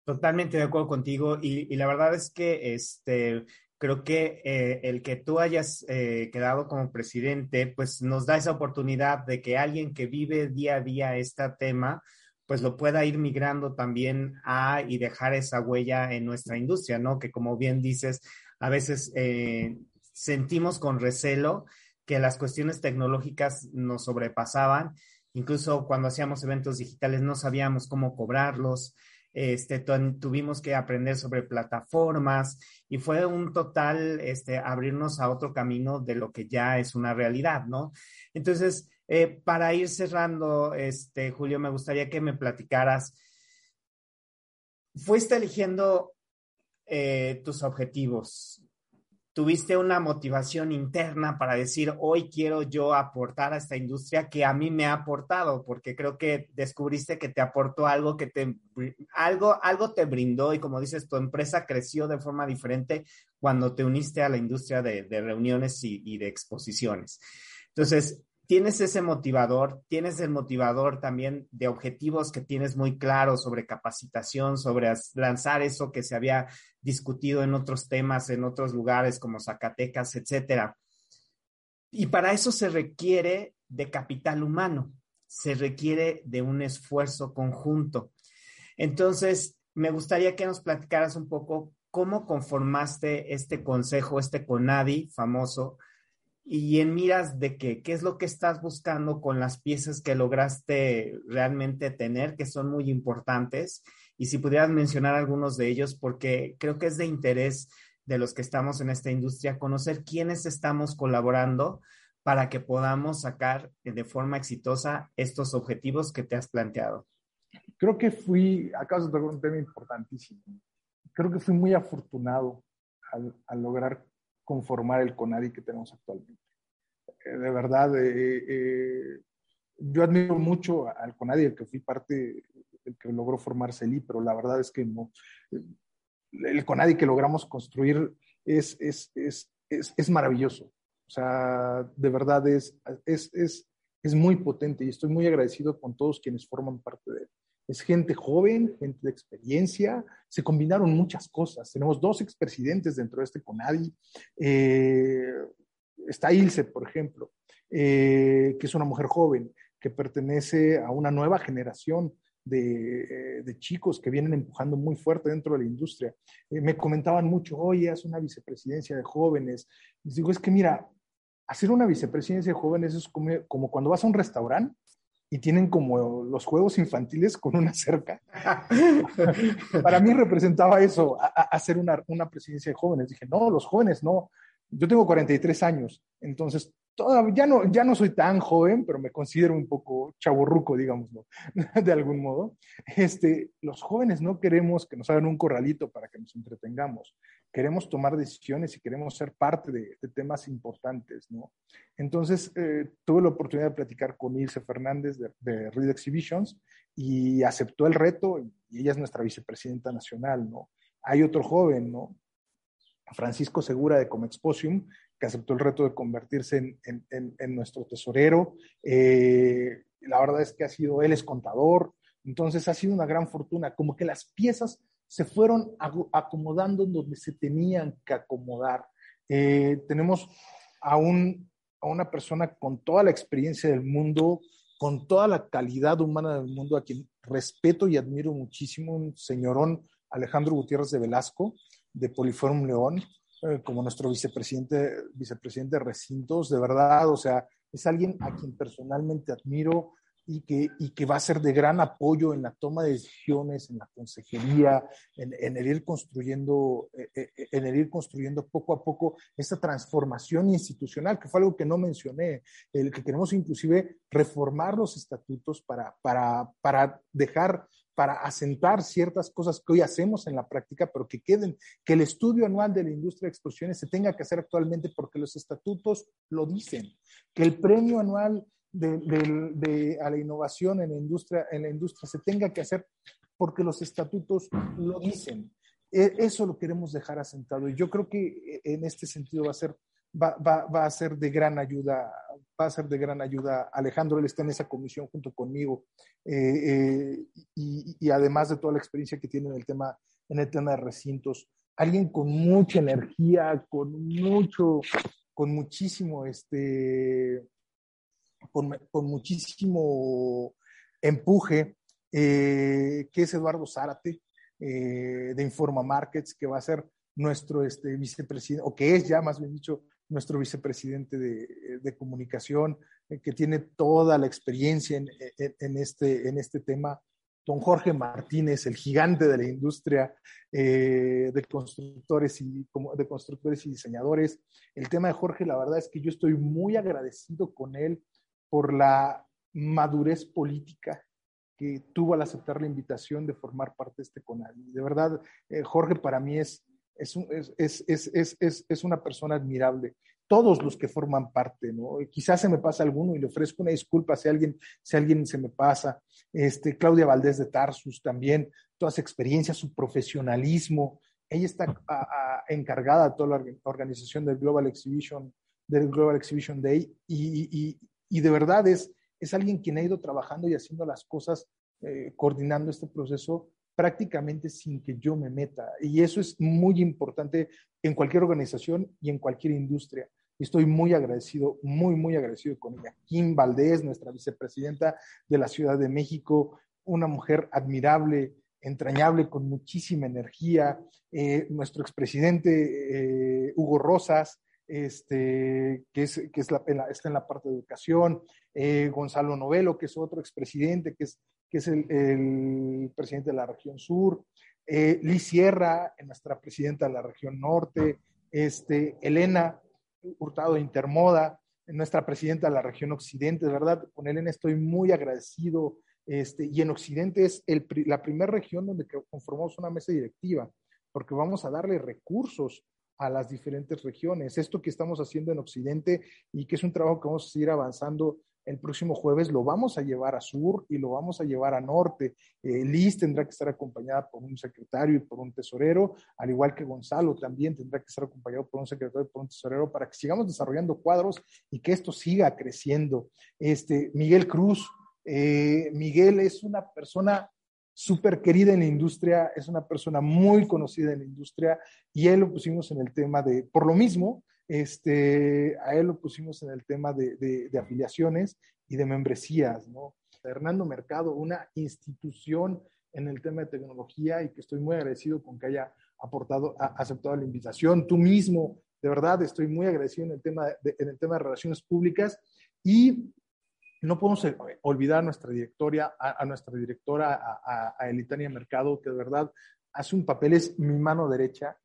Totalmente de acuerdo contigo y, la verdad es que este, creo que eh, el que tú hayas eh, quedado como presidente, pues nos da esa oportunidad de que alguien que vive día a día este tema, pues lo pueda ir migrando también a y dejar esa huella en nuestra industria, ¿no? Que como bien dices, a veces eh, sentimos con recelo que las cuestiones tecnológicas nos sobrepasaban, incluso cuando hacíamos eventos digitales no sabíamos cómo cobrarlos, este, tuvimos que aprender sobre plataformas y fue un total este, abrirnos a otro camino de lo que ya es una realidad, ¿no? Entonces, eh, para ir cerrando, este, Julio, me gustaría que me platicaras, fuiste eligiendo eh, tus objetivos, tuviste una motivación interna para decir, hoy quiero yo aportar a esta industria que a mí me ha aportado, porque creo que descubriste que te aportó algo que te, algo, algo te brindó y como dices, tu empresa creció de forma diferente cuando te uniste a la industria de, reuniones y, y de exposiciones. Entonces, tienes ese motivador, tienes el motivador también de objetivos que tienes muy claros sobre capacitación, sobre lanzar eso que se había discutido en otros temas, en otros lugares como Zacatecas, etcétera. Y para eso se requiere de capital humano, se requiere de un esfuerzo conjunto. Entonces, me gustaría que nos platicaras un poco cómo conformaste este consejo, este CONADI famoso, y en miras de qué, qué es lo que estás buscando con las piezas que lograste realmente tener, que son muy importantes. Y si pudieras mencionar algunos de ellos, porque creo que es de interés de los que estamos en esta industria conocer quiénes estamos colaborando para que podamos sacar de forma exitosa estos objetivos que te has planteado. Creo que fui, acabas de tocar un tema importantísimo. Creo que fui muy afortunado al, al lograr conformar el CONADI que tenemos actualmente. Eh, de verdad, eh, eh, yo admiro mucho al CONADI, el que fui parte, el que logró formar CELI, pero la verdad es que no. El CONADI que logramos construir es, es, es, es, maravilloso. O sea, de verdad es, es, es, es muy potente y estoy muy agradecido con todos quienes forman parte de él es gente joven, gente de experiencia, se combinaron muchas cosas. Tenemos dos expresidentes dentro de este CONADI. Eh, está Ilse, por ejemplo, eh, que es una mujer joven, que pertenece a una nueva generación de, eh, chicos que vienen empujando muy fuerte dentro de la industria. me comentaban mucho, oye, es una vicepresidencia de jóvenes. Les digo, es que mira, hacer una vicepresidencia de jóvenes es como cuando vas a un restaurante y tienen como los juegos infantiles con una cerca. Para mí representaba eso, hacer una, una presidencia de jóvenes. Dije, no, los jóvenes no. Yo tengo 43 años, entonces ya, no, ya no soy tan joven, pero me considero un poco chaburruco, digámoslo, de algún modo. Este, los jóvenes no queremos que nos hagan un corralito para que nos entretengamos. Queremos tomar decisiones y queremos ser parte de, temas importantes, ¿no? Entonces, eh, tuve la oportunidad de platicar con Ilse Fernández de, de Read Exhibitions y aceptó el reto y ella es nuestra vicepresidenta nacional, ¿no? Hay otro joven, ¿no? Francisco Segura de Comexposium, que aceptó el reto de convertirse en, nuestro tesorero. Eh, la verdad es que ha sido, él es contador, entonces ha sido una gran fortuna, como que las piezas se fueron acomodando en donde se tenían que acomodar. Eh, tenemos a, un, a una persona con toda la experiencia del mundo, con toda la calidad humana del mundo, a quien respeto y admiro muchísimo, un señorón Alejandro Gutiérrez de Velasco, de Poliforum León, eh, como nuestro vicepresidente, vicepresidente de recintos, de verdad, o sea, es alguien a quien personalmente admiro y que, y que va a ser de gran apoyo en la toma de decisiones, en la consejería, en, el ir construyendo, eh, eh, en el ir construyendo poco a poco esta transformación institucional, que fue algo que no mencioné, el que queremos inclusive reformar los estatutos para, para, para dejar para asentar ciertas cosas que hoy hacemos en la práctica, pero que queden, que el estudio anual de la industria de exposiciones se tenga que hacer actualmente porque los estatutos lo dicen, que el premio anual de, a la innovación en la, industria, en la industria se tenga que hacer porque los estatutos lo dicen. E, eso lo queremos dejar asentado y yo creo que eh, en este sentido va a ser, va, va, va a ser de gran ayuda, va a ser de gran ayuda. Alejandro, él está en esa comisión junto conmigo eh, eh, y, y, además de toda la experiencia que tiene en el tema, en el tema de recintos, alguien con mucha energía, con mucho, con muchísimo, este, con, muchísimo empuje, eh, que es Eduardo Zárate, eh, de Informa Markets, que va a ser nuestro este, vicepresidente, o que es ya más bien dicho, nuestro vicepresidente de, de comunicación, eh, que tiene toda la experiencia en, este, en este tema. Don Jorge Martínez, el gigante de la industria de, constructores y, de constructores y diseñadores. El tema de Jorge, la verdad es que yo estoy muy agradecido con él por la madurez política que tuvo al aceptar la invitación de formar parte de este CONADI. De verdad, eh, Jorge para mí es, es, es, es, una persona admirable. Todos los que forman parte, ¿no? Quizás se me pasa alguno y le ofrezco una disculpa si alguien, si alguien se me pasa. Este, Claudia Valdés de Tarsus también, toda su experiencia, su profesionalismo. Ella está a, a, encargada de toda la organización del Global Exhibition, del Global Exhibition Day y, y, y de verdad es, es alguien quien ha ido trabajando y haciendo las cosas, eh, coordinando este proceso prácticamente sin que yo me meta. Y eso es muy importante en cualquier organización y en cualquier industria. Estoy muy agradecido, muy, muy agradecido con ella. Kim Valdés, nuestra vicepresidenta de la Ciudad de México, una mujer admirable, entrañable, con muchísima energía. Eh, nuestro expresidente eh, Hugo Rosas, este, que, es, que es la, está en la parte de educación, eh, Gonzalo Novelo, que es otro expresidente, que es, que es el, el presidente de la región sur, eh, Liz Sierra, nuestra presidenta de la región norte, este, Elena Hurtado Intermoda, nuestra presidenta de la región occidente, de verdad, con Elena estoy muy agradecido, este, y en Occidente es el, la primera región donde conformamos una mesa directiva, porque vamos a darle recursos a las diferentes regiones. Esto que estamos haciendo en Occidente y que es un trabajo que vamos a seguir avanzando el próximo jueves, lo vamos a llevar a sur y lo vamos a llevar a norte. Eh, Liz tendrá que estar acompañada por un secretario y por un tesorero, al igual que Gonzalo también tendrá que estar acompañado por un secretario y por un tesorero para que sigamos desarrollando cuadros y que esto siga creciendo. Este, Miguel Cruz, eh, Miguel es una persona súper querida en la industria, es una persona muy conocida en la industria y él lo pusimos en el tema de, por lo mismo, este, a él lo pusimos en el tema de, de, afiliaciones y de membresías, ¿no? Hernando Mercado, una institución en el tema de tecnología y que estoy muy agradecido con que haya aportado, aceptado la invitación. Tú mismo, de verdad, estoy muy agradecido en el tema en el tema de relaciones públicas y no podemos eh, olvidar a nuestra directoria, a, a nuestra directora, a, a, Elitania Mercado, que de verdad hace un papel, es mi mano derecha,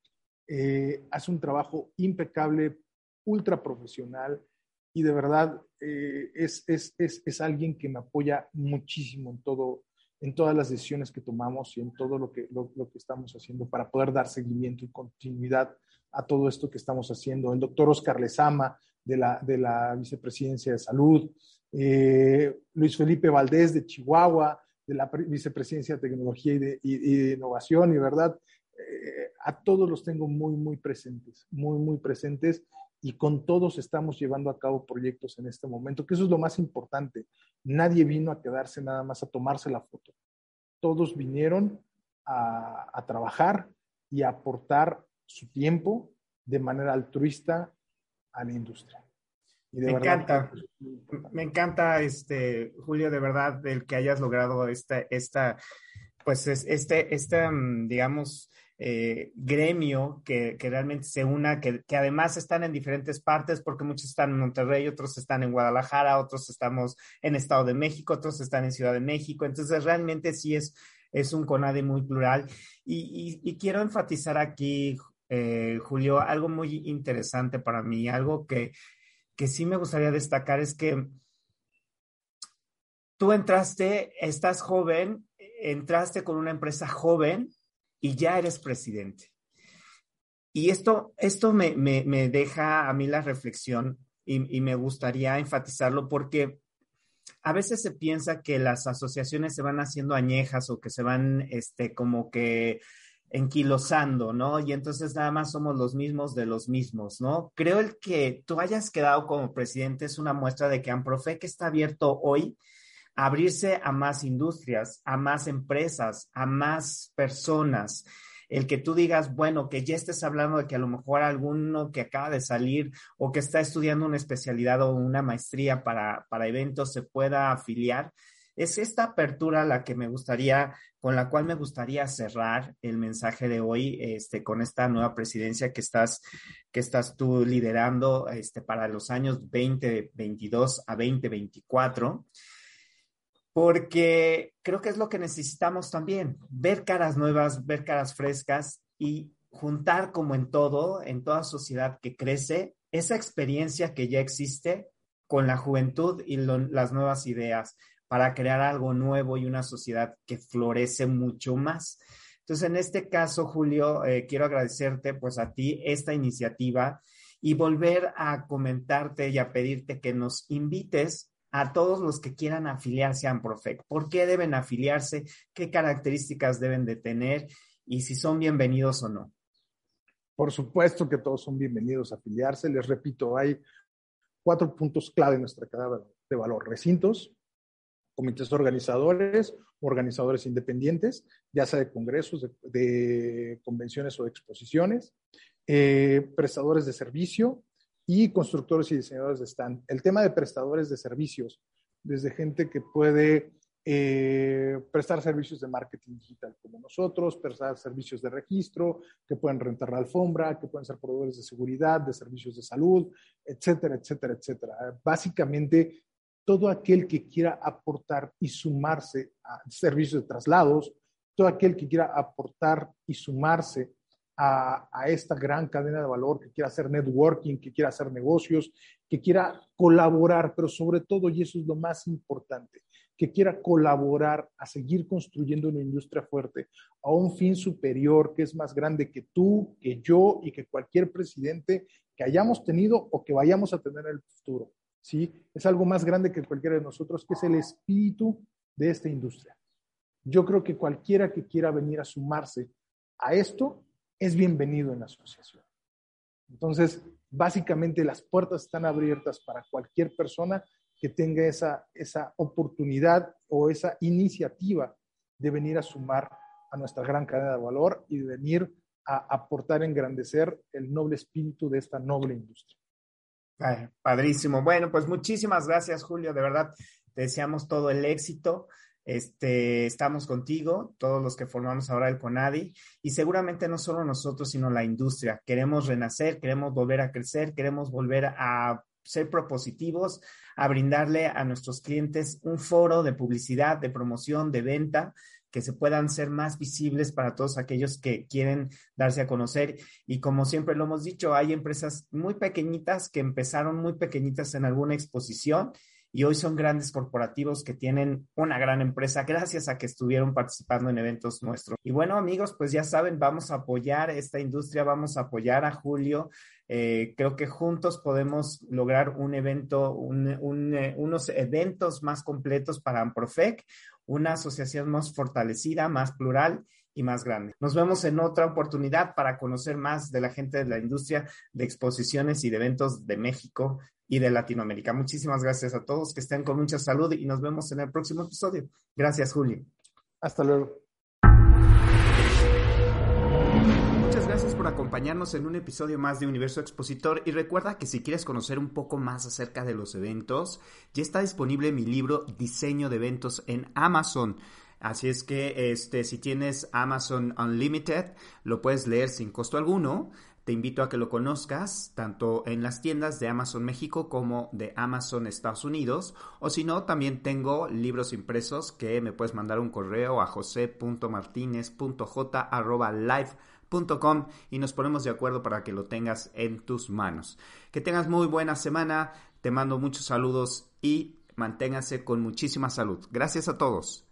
eh, hace un trabajo impecable, ultra profesional y de verdad eh, es, es, es, es, alguien que me apoya muchísimo en todo, en todas las decisiones que tomamos y en todo lo que, lo, lo que estamos haciendo para poder dar seguimiento y continuidad a todo esto que estamos haciendo. El doctor Oscar Lezama, de la, de la Vicepresidencia de Salud, eh, Luis Felipe Valdés de Chihuahua, de la Vicepresidencia de Tecnología y Innovación, y verdad, eh, a todos los tengo muy, muy presentes, muy, muy presentes, y con todos estamos llevando a cabo proyectos en este momento, que eso es lo más importante. Nadie vino a quedarse nada más a tomarse la foto. Todos vinieron a, trabajar y aportar su tiempo de manera altruista a la industria me encanta, me encanta, este, Julio, de verdad, el que hayas logrado esta, esta pues este, este, digamos, eh, gremio que, que, realmente se una, que, que, además están en diferentes partes, porque muchos están en Monterrey, otros están en Guadalajara, otros estamos en Estado de México, otros están en Ciudad de México. Entonces, realmente sí es, es un CONADE muy plural. Y, y, y quiero enfatizar aquí, eh, Julio, algo muy interesante para mí, algo que, que sí me gustaría destacar es que tú entraste, estás joven, entraste con una empresa joven y ya eres presidente. Y esto, esto me, me, me deja a mí la reflexión y, y, me gustaría enfatizarlo porque a veces se piensa que las asociaciones se van haciendo añejas o que se van, este, como que enquilosando, ¿no? Y entonces nada más somos los mismos de los mismos, ¿no? Creo el que tú hayas quedado como presidente es una muestra de que Amprofec está abierto hoy a abrirse a más industrias, a más empresas, a más personas el que tú digas, bueno, que ya estés hablando de que a lo mejor alguno que acaba de salir o que está estudiando una especialidad o una maestría para, para eventos se pueda afiliar. Es esta apertura la que me gustaría, con la cual me gustaría cerrar el mensaje de hoy, este, con esta nueva presidencia que estás, que estás tú liderando, este, para los años 2022 a 2024 porque creo que es lo que necesitamos también, ver caras nuevas, ver caras frescas y juntar como en todo, en toda sociedad que crece, esa experiencia que ya existe con la juventud y las nuevas ideas para crear algo nuevo y una sociedad que florece mucho más. Entonces, en este caso, Julio, eh, quiero agradecerte pues a ti esta iniciativa y volver a comentarte y a pedirte que nos invites a todos los que quieran afiliarse a Amprofec. ¿Por qué deben afiliarse? ¿Qué características deben de tener? Y si son bienvenidos o no. Por supuesto que todos son bienvenidos a afiliarse. Les repito, hay cuatro puntos clave en nuestra cadena de valor. Recintos, comités organizadores, organizadores independientes, ya sea de congresos, de, convenciones o de exposiciones, eh, prestadores de servicio, y constructores y diseñadores de stand. El tema de prestadores de servicios, desde gente que puede eh, prestar servicios de marketing digital como nosotros, prestar servicios de registro, que pueden rentar la alfombra, que pueden ser proveedores de seguridad, de servicios de salud, etcétera, etcétera, etcétera. Básicamente, todo aquel que quiera aportar y sumarse a servicios de traslados, todo aquel que quiera aportar y sumarse a, esta gran cadena de valor, que quiera hacer networking, que quiera hacer negocios, que quiera colaborar, pero sobre todo, y eso es lo más importante, que quiera colaborar a seguir construyendo una industria fuerte a un fin superior que es más grande que tú, que yo y que cualquier presidente que hayamos tenido o que vayamos a tener en el futuro. ¿Sí? Es algo más grande que cualquiera de nosotros, que es el espíritu de esta industria. Yo creo que cualquiera que quiera venir a sumarse a esto es bienvenido en la asociación. Entonces, básicamente las puertas están abiertas para cualquier persona que tenga esa, esa oportunidad o esa iniciativa de venir a sumar a nuestra gran cadena de valor y de venir a aportar, engrandecer el noble espíritu de esta noble industria. Padrísimo. Bueno, pues muchísimas gracias, Julio. De verdad, te deseamos todo el éxito. Este, estamos contigo, todos los que formamos ahora el CONADI, y seguramente no solo nosotros, sino la industria. Queremos renacer, queremos volver a crecer, queremos volver a ser propositivos, a brindarle a nuestros clientes un foro de publicidad, de promoción, de venta, que se puedan ser más visibles para todos aquellos que quieren darse a conocer. Y como siempre lo hemos dicho, hay empresas muy pequeñitas que empezaron muy pequeñitas en alguna exposición y hoy son grandes corporativos que tienen una gran empresa gracias a que estuvieron participando en eventos nuestros. Y bueno, amigos, pues ya saben, vamos a apoyar esta industria, vamos a apoyar a Julio. Eh, creo que juntos podemos lograr un evento, eh, unos eventos más completos para Amprofec, una asociación más fortalecida, más plural y más grande. Nos vemos en otra oportunidad para conocer más de la gente de la industria de exposiciones y de eventos de México y de Latinoamérica. Muchísimas gracias a todos, que estén con mucha salud y nos vemos en el próximo episodio. Gracias, Julio. Hasta luego. Muchas gracias por acompañarnos en un episodio más de Universo Expositor y recuerda que si quieres conocer un poco más acerca de los eventos, ya está disponible mi libro Diseño de Eventos en Amazon. Así es que este, si tienes Amazon Unlimited, lo puedes leer sin costo alguno. Te invito a que lo conozcas tanto en las tiendas de Amazon México como de Amazon Estados Unidos. O si no, también tengo libros impresos que me puedes mandar un correo a jose.martinez.j.live.com y nos ponemos de acuerdo para que lo tengas en tus manos. Que tengas muy buena semana. Te mando muchos saludos y manténgase con muchísima salud. Gracias a todos.